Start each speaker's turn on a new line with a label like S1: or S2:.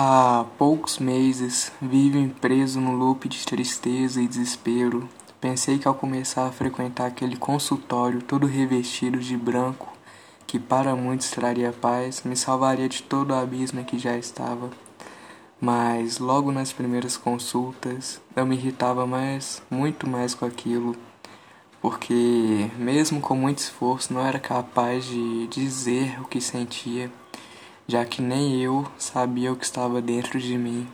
S1: Há poucos meses vivo preso no loop de tristeza e desespero. Pensei que ao começar a frequentar aquele consultório todo revestido de branco, que para muitos traria paz, me salvaria de todo o abismo em que já estava. Mas logo nas primeiras consultas eu me irritava mais, muito mais com aquilo, porque mesmo com muito esforço não era capaz de dizer o que sentia já que nem eu sabia o que estava dentro de mim.